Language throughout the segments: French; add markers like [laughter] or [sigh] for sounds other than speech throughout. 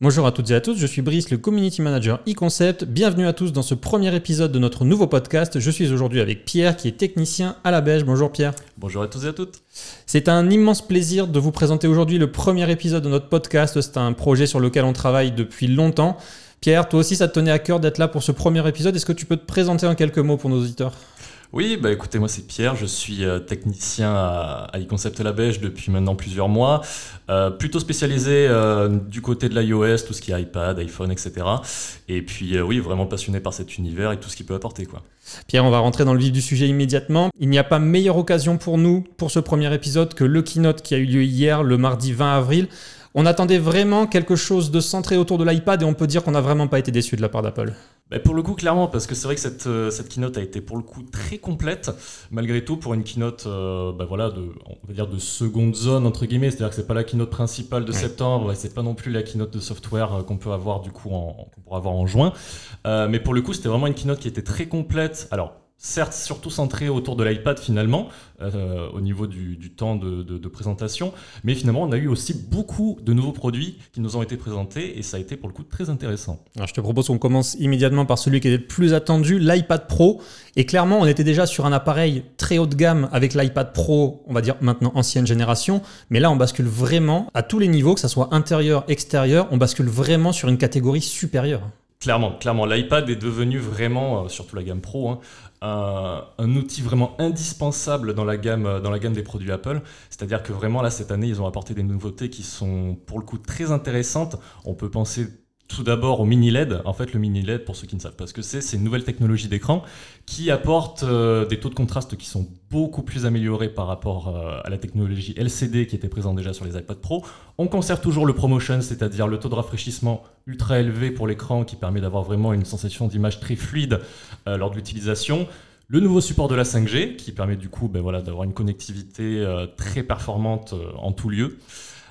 Bonjour à toutes et à tous, je suis Brice, le Community Manager e-Concept. Bienvenue à tous dans ce premier épisode de notre nouveau podcast. Je suis aujourd'hui avec Pierre qui est technicien à la Beige. Bonjour Pierre. Bonjour à tous et à toutes. C'est un immense plaisir de vous présenter aujourd'hui le premier épisode de notre podcast. C'est un projet sur lequel on travaille depuis longtemps. Pierre, toi aussi ça te tenait à cœur d'être là pour ce premier épisode. Est-ce que tu peux te présenter en quelques mots pour nos auditeurs? Oui, bah écoutez, moi c'est Pierre, je suis euh, technicien à, à eConcept La Beige depuis maintenant plusieurs mois, euh, plutôt spécialisé euh, du côté de l'iOS, tout ce qui est iPad, iPhone, etc. Et puis oui, vraiment passionné par cet univers et tout ce qu'il peut apporter. quoi. Pierre, on va rentrer dans le vif du sujet immédiatement. Il n'y a pas meilleure occasion pour nous, pour ce premier épisode, que le keynote qui a eu lieu hier, le mardi 20 avril. On attendait vraiment quelque chose de centré autour de l'iPad et on peut dire qu'on n'a vraiment pas été déçu de la part d'Apple. Bah pour le coup, clairement, parce que c'est vrai que cette, euh, cette keynote a été pour le coup très complète, malgré tout, pour une keynote euh, bah voilà, de, on va dire de seconde zone, entre guillemets, c'est-à-dire que c'est pas la keynote principale de septembre, et c'est pas non plus la keynote de software euh, qu'on peut avoir du coup en, qu'on pourra avoir en juin. mais pour le coup, c'était vraiment une keynote qui était très complète. Alors, certes surtout centré autour de l'iPad finalement, euh, au niveau du, temps de, présentation, mais finalement on a eu aussi beaucoup de nouveaux produits qui nous ont été présentés et ça a été pour le coup très intéressant. Alors, je te propose qu'on commence immédiatement par celui qui était le plus attendu, l'iPad Pro. Et clairement on était déjà sur un appareil très haut de gamme avec l'iPad Pro, on va dire maintenant ancienne génération, mais là on bascule vraiment à tous les niveaux, que ce soit intérieur, extérieur, on bascule vraiment sur une catégorie supérieure. Clairement, clairement, l'iPad est devenu vraiment, euh, surtout la gamme Pro, hein, un, outil vraiment indispensable dans la gamme, euh, dans la gamme des produits Apple. C'est-à-dire que vraiment là cette année ils ont apporté des nouveautés qui sont pour le coup très intéressantes. On peut penser tout d'abord au mini LED. En fait, le mini LED, pour ceux qui ne savent pas ce que c'est, c'est une nouvelle technologie d'écran qui apporte euh, des taux de contraste qui sont beaucoup plus améliorés par rapport euh, à la technologie LCD qui était présente déjà sur les iPad Pro. On conserve toujours le ProMotion, c'est-à-dire le taux de rafraîchissement ultra élevé pour l'écran qui permet d'avoir vraiment une sensation d'image très fluide lors de l'utilisation. Le nouveau support de la 5G qui permet du coup ben voilà, d'avoir une connectivité euh, très performante euh, en tout lieu.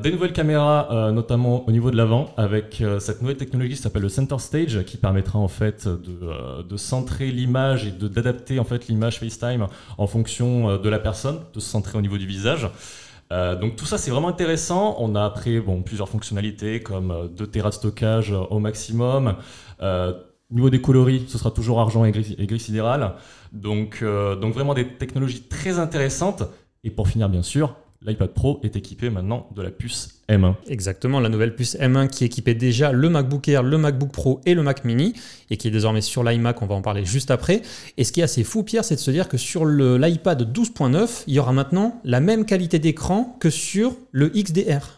Des nouvelles caméras, euh, notamment au niveau de l'avant, avec cette nouvelle technologie qui s'appelle le Center Stage, qui permettra en fait de, de centrer l'image et d'adapter en fait l'image FaceTime en fonction de la personne, de se centrer au niveau du visage. donc tout ça c'est vraiment intéressant. On a après bon, plusieurs fonctionnalités comme 2 Tera de stockage au maximum, au niveau des coloris, ce sera toujours argent et gris, sidéral. Donc, euh, donc vraiment des technologies très intéressantes. Et pour finir, bien sûr, l'iPad Pro est équipé maintenant de la puce M1. Exactement, la nouvelle puce M1 qui équipait déjà le MacBook Air, le MacBook Pro et le Mac Mini, et qui est désormais sur l'iMac, on va en parler juste après. Et ce qui est assez fou, Pierre, c'est de se dire que sur l'iPad 12.9, il y aura maintenant la même qualité d'écran que sur le XDR.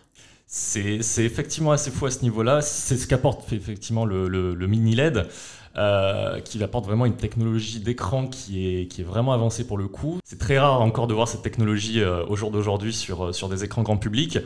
C'est effectivement assez fou à ce niveau-là. C'est ce qu'apporte effectivement le, mini LED. Euh, qui apporte vraiment une technologie d'écran qui est, vraiment avancée pour le coup. C'est très rare encore de voir cette technologie euh, au jour d'aujourd'hui sur, sur des écrans grand public,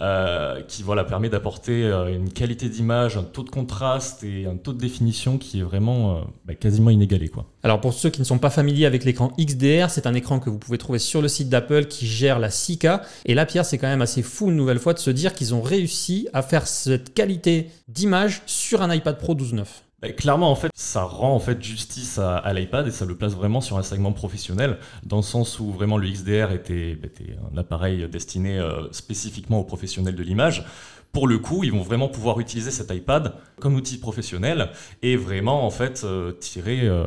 euh, qui voilà, permet d'apporter une qualité d'image, un taux de contraste et un taux de définition qui est vraiment bah, quasiment inégalé. Quoi. Alors pour ceux qui ne sont pas familiers avec l'écran XDR, c'est un écran que vous pouvez trouver sur le site d'Apple qui gère la 6K. Et là, Pierre, c'est quand même assez fou une nouvelle fois de se dire qu'ils ont réussi à faire cette qualité d'image sur un iPad Pro 12.9. Bah, clairement, en fait, ça rend en fait justice à, l'iPad et ça le place vraiment sur un segment professionnel, dans le sens où vraiment le XDR était, était un appareil destiné euh, spécifiquement aux professionnels de l'image. Pour le coup, ils vont vraiment pouvoir utiliser cet iPad comme outil professionnel et vraiment en fait euh, tirer euh,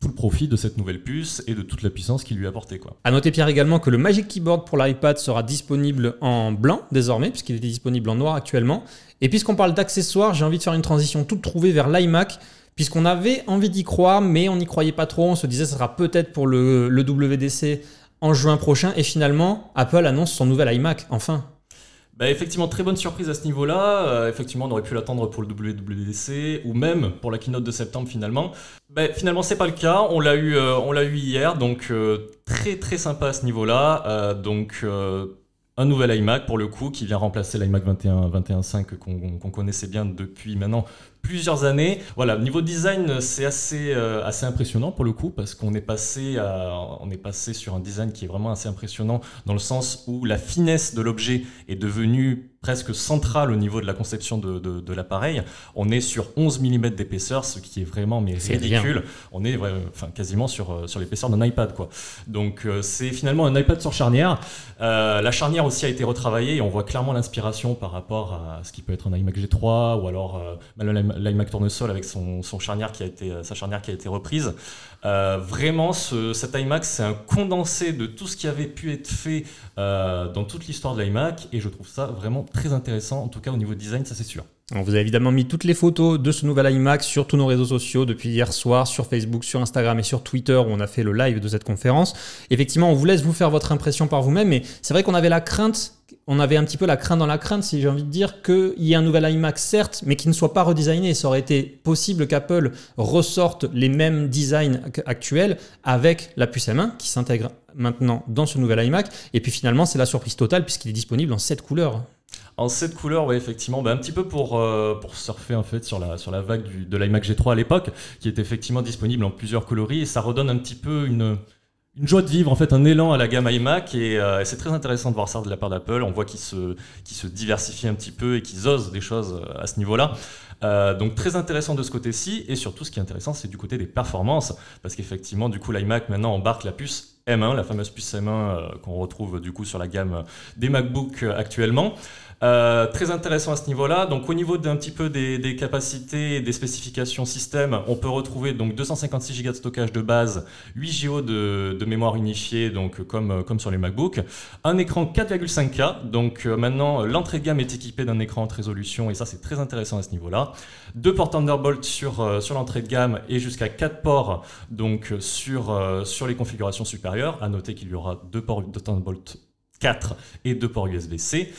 tout le profit de cette nouvelle puce et de toute la puissance qu'il lui a apportée. Quoi. À noter Pierre également que le Magic Keyboard pour l'iPad sera disponible en blanc désormais puisqu'il était disponible en noir actuellement et puisqu'on parle d'accessoires, j'ai envie de faire une transition toute trouvée vers l'iMac, puisqu'on avait envie d'y croire, mais on n'y croyait pas trop. On se disait que ce sera peut-être pour le, le WDC en juin prochain. Et finalement, Apple annonce son nouvel iMac, enfin. Bah effectivement, très bonne surprise à ce niveau-là. Euh, effectivement, on aurait pu l'attendre pour le WWDC ou même pour la keynote de septembre finalement. Bah, finalement, c'est pas le cas. On l'a eu, euh, hier, donc euh, très très sympa à ce niveau-là. donc un nouvel iMac pour le coup qui vient remplacer l'iMac 21 21.5 qu'on connaissait bien depuis maintenant plusieurs années. Voilà, niveau design, c'est assez, euh, assez impressionnant pour le coup parce qu'on est passé on est passé sur un design qui est vraiment assez impressionnant dans le sens où la finesse de l'objet est devenue presque centrale au niveau de la conception de, de, l'appareil. On est sur 11 mm d'épaisseur, ce qui est vraiment mais ridicule. On est enfin, quasiment sur, euh, sur l'épaisseur d'un iPad. Quoi. Donc euh, c'est finalement un iPad sur charnière. Euh, la charnière aussi a été retravaillée et on voit clairement l'inspiration par rapport à ce qui peut être un iMac G3 ou alors l'iMac tournesol avec son, son, charnière qui a été, sa charnière qui a été reprise. vraiment, ce, cet iMac, c'est un condensé de tout ce qui avait pu être fait dans toute l'histoire de l'iMac et je trouve ça vraiment très intéressant, en tout cas au niveau design, ça c'est sûr. On vous a évidemment mis toutes les photos de ce nouvel iMac sur tous nos réseaux sociaux depuis hier soir, sur Facebook, sur Instagram et sur Twitter où on a fait le live de cette conférence. Effectivement, on vous laisse vous faire votre impression par vous-même, mais c'est vrai qu'on avait la crainte, on avait un petit peu la crainte dans la crainte, si j'ai envie de dire, qu'il y ait un nouvel iMac, certes, mais qui ne soit pas redesigné. Ça aurait été possible qu'Apple ressorte les mêmes designs actuels avec la puce M1 qui s'intègre maintenant dans ce nouvel iMac. Et puis finalement, c'est la surprise totale puisqu'il est disponible en 7 couleurs. En 7 couleurs, oui, effectivement, bah, un petit peu pour, euh, pour surfer en fait sur la, sur la vague de l'iMac G3 à l'époque, qui est effectivement disponible en plusieurs coloris, et ça redonne un petit peu une, une joie de vivre, en fait, un élan à la gamme iMac, euh, et, c'est très intéressant de voir ça de la part d'Apple. On voit qu'ils se, se diversifient un petit peu et qu'ils osent des choses euh, à ce niveau-là. Donc très intéressant de ce côté-ci, et surtout ce qui est intéressant, c'est du côté des performances, parce qu'effectivement, du coup, l'iMac maintenant embarque la puce M1, la fameuse puce M1 qu'on retrouve du coup sur la gamme des MacBooks actuellement. Euh, très intéressant à ce niveau-là. Donc au niveau d'un petit peu des, capacités et des spécifications système, on peut retrouver donc 256 Go de stockage de base, 8 Go de, mémoire unifiée, donc comme, comme sur les MacBooks, un écran 4,5K. Donc euh, maintenant l'entrée de gamme est équipée d'un écran haute résolution et ça c'est très intéressant à ce niveau-là. Deux ports Thunderbolt sur, euh, sur l'entrée de gamme et jusqu'à 4 ports donc sur, sur les configurations supérieures. À noter qu'il y aura deux ports de Thunderbolt 4 et deux ports USB-C.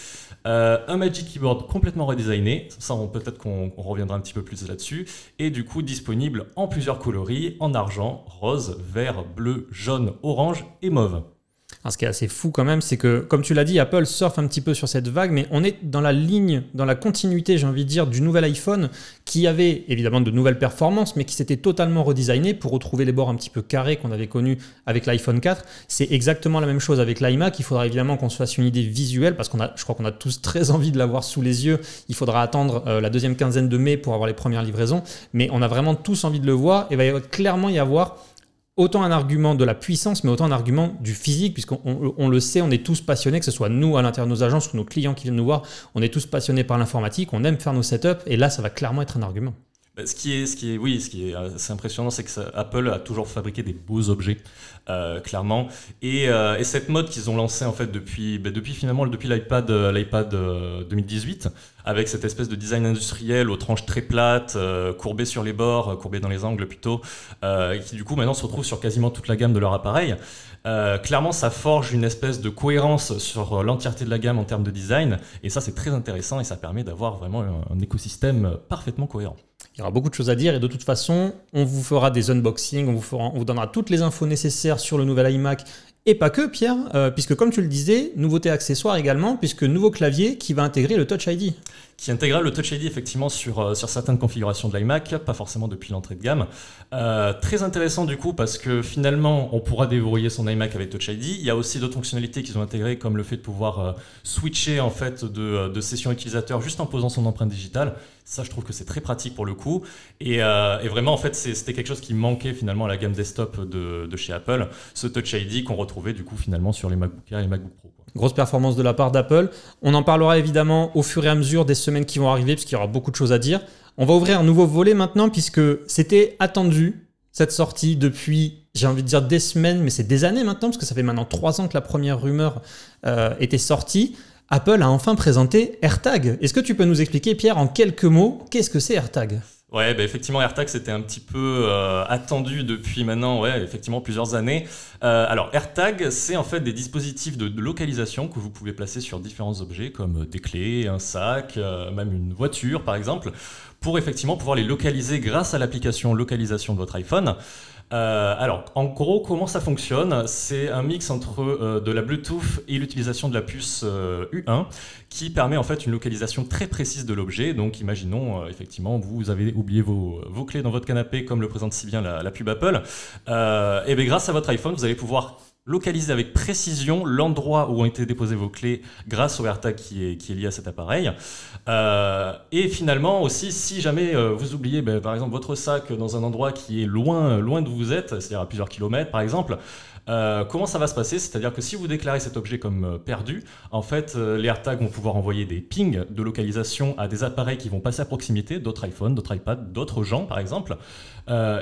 Euh, un Magic Keyboard complètement redesigné, ça peut-être qu'on reviendra un petit peu plus là-dessus, et du coup disponible en plusieurs coloris, en argent, rose, vert, bleu, jaune, orange et mauve ce qui est assez fou quand même, c'est que, comme tu l'as dit, Apple surfe un petit peu sur cette vague, mais on est dans la ligne, dans la continuité, j'ai envie de dire, du nouvel iPhone, qui avait évidemment de nouvelles performances, mais qui s'était totalement redesigné pour retrouver les bords un petit peu carrés qu'on avait connus avec l'iPhone 4. C'est exactement la même chose avec l'iMac. Il faudra évidemment qu'on se fasse une idée visuelle, parce qu'on a, je crois qu'on a tous [laughs] très envie de l'avoir sous les yeux. Il faudra attendre euh, la deuxième quinzaine de mai pour avoir les premières livraisons, mais on a vraiment tous envie de le voir, et il va clairement y avoir autant un argument de la puissance, mais autant un argument du physique, puisqu'on le sait, on est tous passionnés, que ce soit nous à l'intérieur de nos agences ou nos clients qui viennent nous voir, on est tous passionnés par l'informatique, on aime faire nos setups, et là, ça va clairement être un argument. Ce qui est, ce oui, assez impressionnant, c'est que Apple a toujours fabriqué des beaux objets, euh, clairement. Euh, et, cette mode qu'ils ont lancée en fait depuis, bah, depuis finalement depuis l'iPad, euh, l'iPad 2018, avec cette espèce de design industriel aux tranches très plates, courbées sur les bords, courbées dans les angles plutôt, qui du coup maintenant se retrouve sur quasiment toute la gamme de leur appareil. clairement, ça forge une espèce de cohérence sur l'entièreté de la gamme en termes de design, et ça c'est très intéressant et ça permet d'avoir vraiment un écosystème parfaitement cohérent. Il y aura beaucoup de choses à dire et de toute façon, on vous fera des unboxings, on vous, donnera toutes les infos nécessaires sur le nouvel iMac et pas que, Pierre, euh, puisque comme tu le disais, nouveauté accessoire également, puisque nouveau clavier qui va intégrer le Touch ID. Qui intégrera le Touch ID effectivement sur, euh, sur certaines configurations de l'iMac, pas forcément depuis l'entrée de gamme. Euh, très intéressant du coup parce que finalement on pourra déverrouiller son iMac avec Touch ID. Il y a aussi d'autres fonctionnalités qu'ils ont intégrées comme le fait de pouvoir switcher en fait de, de session utilisateur juste en posant son empreinte digitale. Ça, je trouve que c'est très pratique pour le coup. Et, euh, vraiment, en fait, c'était quelque chose qui manquait finalement à la gamme desktop de, de chez Apple, ce Touch ID qu'on retrouvait du coup finalement sur les MacBook Air et MacBook Pro. Grosse performance de la part d'Apple. On en parlera évidemment au fur et à mesure des semaines qui vont arriver, puisqu'il y aura beaucoup de choses à dire. On va ouvrir un nouveau volet maintenant, puisque c'était attendu, cette sortie, depuis, j'ai envie de dire des semaines, mais c'est des années maintenant, parce que ça fait maintenant trois ans que la première rumeur euh, était sortie. Apple a enfin présenté AirTag. Est-ce que tu peux nous expliquer, Pierre, en quelques mots, qu'est-ce que c'est AirTag? Ouais, bah effectivement, AirTag c'était un petit peu euh, attendu depuis maintenant, effectivement plusieurs années. Euh, alors AirTag, c'est en fait des dispositifs de, localisation que vous pouvez placer sur différents objets comme des clés, un sac, euh, même une voiture par exemple, pour effectivement pouvoir les localiser grâce à l'application localisation de votre iPhone. Euh, alors, en gros, comment ça fonctionne C'est un mix entre euh, de la Bluetooth et l'utilisation de la puce euh, U1 qui permet en fait une localisation très précise de l'objet. Donc, imaginons effectivement, vous avez oublié vos, clés dans votre canapé, comme le présente si bien la, pub Apple. et bien, grâce à votre iPhone, vous allez pouvoir localiser avec précision l'endroit où ont été déposées vos clés grâce au AirTag qui est, lié à cet appareil. Euh, et finalement aussi, si jamais euh, vous oubliez ben, par exemple votre sac dans un endroit qui est loin, loin d'où vous êtes, c'est-à-dire à plusieurs kilomètres par exemple, euh, comment ça va se passer? C'est-à-dire que si vous déclarez cet objet comme euh, perdu, en fait, euh, les AirTags vont pouvoir envoyer des pings de localisation à des appareils qui vont passer à proximité, d'autres iPhones, d'autres iPads, d'autres gens, par exemple,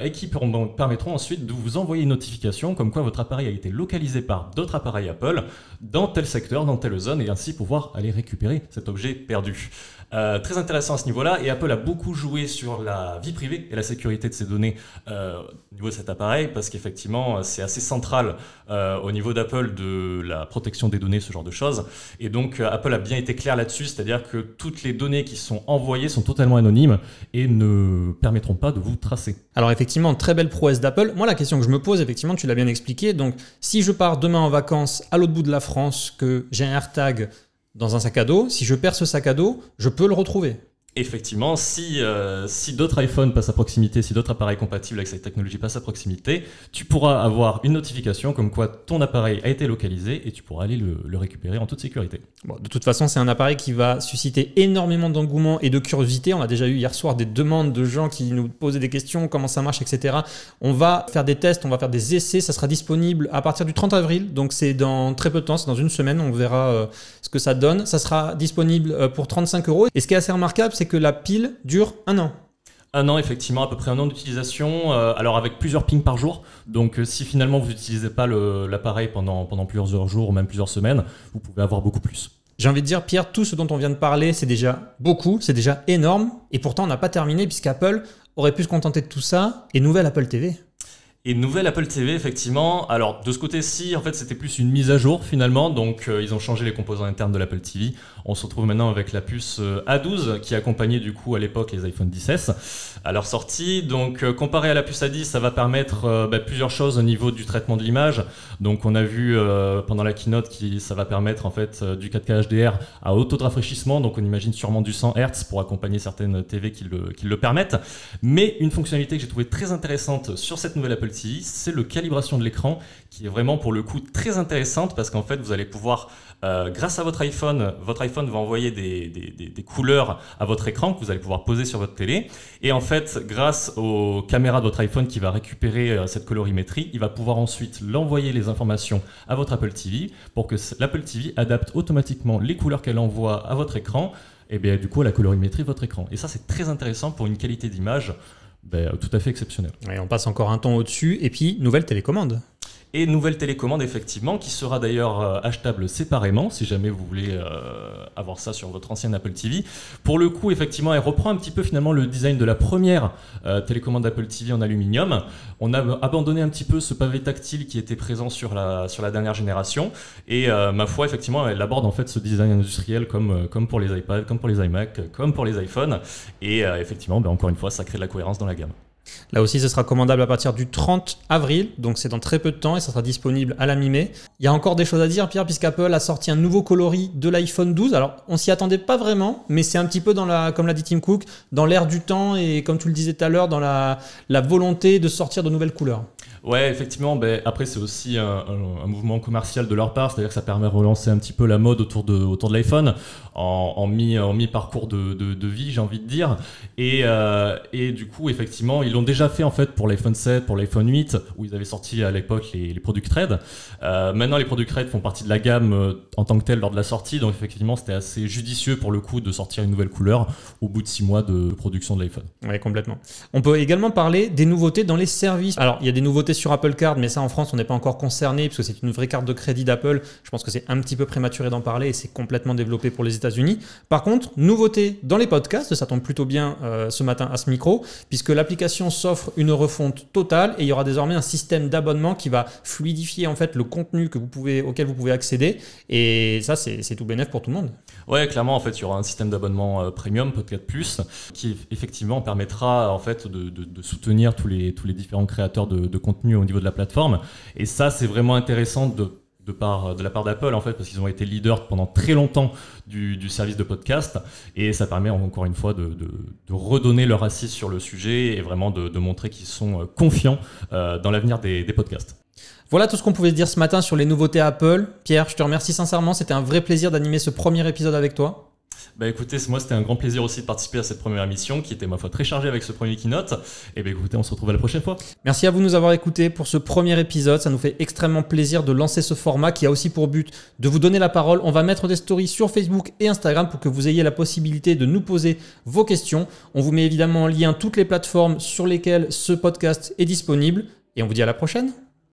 et qui permettront ensuite de vous envoyer une notification comme quoi votre appareil a été localisé par d'autres appareils Apple dans tel secteur, dans telle zone, et ainsi pouvoir aller récupérer cet objet perdu. Euh, très intéressant à ce niveau-là. Et Apple a beaucoup joué sur la vie privée et la sécurité de ses données euh, au niveau de cet appareil, parce qu'effectivement, c'est assez central euh, au niveau d'Apple de la protection des données, ce genre de choses. Et donc, Apple a bien été clair là-dessus, c'est-à-dire que toutes les données qui sont envoyées sont totalement anonymes et ne permettront pas de vous tracer. Alors effectivement, très belle prouesse d'Apple. Moi, la question que je me pose, effectivement, tu l'as bien expliqué. Donc, si je pars demain en vacances à l'autre bout de la France, que j'ai un AirTag dans un sac à dos, si je perds ce sac à dos, je peux le retrouver. Effectivement, si, euh, si d'autres iPhones passent à proximité, si d'autres appareils compatibles avec cette technologie passent à proximité, tu pourras avoir une notification comme quoi ton appareil a été localisé et tu pourras aller le, récupérer en toute sécurité. de toute façon, c'est un appareil qui va susciter énormément d'engouement et de curiosité. On a déjà eu hier soir des demandes de gens qui nous posaient des questions, comment ça marche, etc. On va faire des tests, on va faire des essais. Ça sera disponible à partir du 30 avril, donc c'est dans très peu de temps, c'est dans une semaine. On verra euh, ce que ça donne. Ça sera disponible euh, pour 35 euros. Et ce qui est assez remarquable, c'est que la pile dure un an. Un an, effectivement, à peu près un an d'utilisation, euh, alors avec plusieurs pings par jour. Donc euh, si finalement vous n'utilisez pas l'appareil pendant, pendant plusieurs jours ou même plusieurs semaines, vous pouvez avoir beaucoup plus. J'ai envie de dire, Pierre, tout ce dont on vient de parler, c'est déjà beaucoup, c'est déjà énorme. Et pourtant, on n'a pas terminé puisqu'Apple aurait pu se contenter de tout ça. Et nouvelle Apple TV. Et nouvelle Apple TV, effectivement. Alors, de ce côté-ci, en fait, c'était plus une mise à jour, finalement. Donc, euh, ils ont changé les composants internes de l'Apple TV. On se retrouve maintenant avec la puce euh, A12, qui accompagnait, du coup, à l'époque, les iPhone 10s à leur sortie. Donc, euh, comparé à la puce A10, ça va permettre bah, plusieurs choses au niveau du traitement de l'image. Donc, on a vu pendant la keynote que ça va permettre, en fait, du 4K HDR à haut taux de rafraîchissement. Donc, on imagine sûrement du 100 Hz pour accompagner certaines TV qui le, qui le permettent. Mais une fonctionnalité que j'ai trouvée très intéressante sur cette nouvelle Apple c'est le calibration de l'écran qui est vraiment pour le coup très intéressante parce qu'en fait vous allez pouvoir, euh, grâce à votre iPhone, votre iPhone va envoyer des, couleurs à votre écran que vous allez pouvoir poser sur votre télé. Et en fait, grâce aux caméras de votre iPhone qui va récupérer euh, cette colorimétrie, il va pouvoir ensuite l'envoyer les informations à votre Apple TV pour que l'Apple TV adapte automatiquement les couleurs qu'elle envoie à votre écran et bien du coup la colorimétrie de votre écran. Et ça c'est très intéressant pour une qualité d'image ben, tout à fait exceptionnel. Et on passe encore un temps au-dessus. Et puis, nouvelle télécommande et nouvelle télécommande effectivement qui sera d'ailleurs euh, achetable séparément si jamais vous voulez euh, avoir ça sur votre ancienne Apple TV. Pour le coup effectivement elle reprend un petit peu finalement le design de la première euh, télécommande Apple TV en aluminium. On a abandonné un petit peu ce pavé tactile qui était présent sur la, sur la dernière génération et ma foi effectivement elle aborde en fait ce design industriel comme, comme pour les iPads, comme pour les iMac, comme pour les iPhones et effectivement ben, encore une fois ça crée de la cohérence dans la gamme. Là aussi, ce sera commandable à partir du 30 avril, donc c'est dans très peu de temps et ça sera disponible à la mi-mai. Il y a encore des choses à dire, Pierre, puisqu'Apple a sorti un nouveau coloris de l'iPhone 12. Alors, on s'y attendait pas vraiment, mais c'est un petit peu dans la, comme l'a dit Tim Cook, dans l'air du temps et comme tu le disais tout à l'heure, dans la, la volonté de sortir de nouvelles couleurs. Ouais, effectivement. Ben, après, c'est aussi un, mouvement commercial de leur part, c'est-à-dire que ça permet de relancer un petit peu la mode autour de, autour de l'iPhone en, en, mi, en mi-parcours de, de, vie, j'ai envie de dire. Et, euh, et, du coup, effectivement, ils l'ont déjà fait en fait pour l'iPhone 7, pour l'iPhone 8, où ils avaient sorti à l'époque les, les Product Red. Euh, maintenant, les Product Red font partie de la gamme euh, en tant que telle lors de la sortie, donc effectivement, c'était assez judicieux pour le coup de sortir une nouvelle couleur au bout de six mois de production de l'iPhone. Oui, complètement. On peut également parler des nouveautés dans les services. Alors, il y a des nouveautés sur Apple Card, mais ça en France, on n'est pas encore concerné, puisque c'est une vraie carte de crédit d'Apple. Je pense que c'est un petit peu prématuré d'en parler et c'est complètement développé pour les États-Unis. Par contre, nouveauté dans les podcasts, ça tombe plutôt bien euh, ce matin à ce micro, puisque l'application s'offre une refonte totale et il y aura désormais un système d'abonnement qui va fluidifier en fait le contenu que vous pouvez, auquel vous pouvez accéder. Et ça, c'est tout bénéf pour tout le monde. Ouais, clairement, en fait, il y aura un système d'abonnement euh, premium, Podcast Plus, qui effectivement permettra en fait de, soutenir tous les, tous les différents créateurs de, de contenu au niveau de la plateforme. Et ça, c'est vraiment intéressant de, de, de la part d'Apple, en fait, parce qu'ils ont été leaders pendant très longtemps du, service de podcast. Et ça permet encore une fois de, redonner leur assise sur le sujet et vraiment de, montrer qu'ils sont euh, confiants euh, dans l'avenir des podcasts. Voilà tout ce qu'on pouvait dire ce matin sur les nouveautés Apple. Pierre, je te remercie sincèrement. C'était un vrai plaisir d'animer ce premier épisode avec toi. Bah écoutez, moi c'était un grand plaisir aussi de participer à cette première émission qui était ma foi très chargée avec ce premier keynote. Et bah écoutez, on se retrouve à la prochaine fois. Merci à vous de nous avoir écoutés pour ce premier épisode. Ça nous fait extrêmement plaisir de lancer ce format qui a aussi pour but de vous donner la parole. On va mettre des stories sur Facebook et Instagram pour que vous ayez la possibilité de nous poser vos questions. On vous met évidemment en lien toutes les plateformes sur lesquelles ce podcast est disponible. Et on vous dit à la prochaine.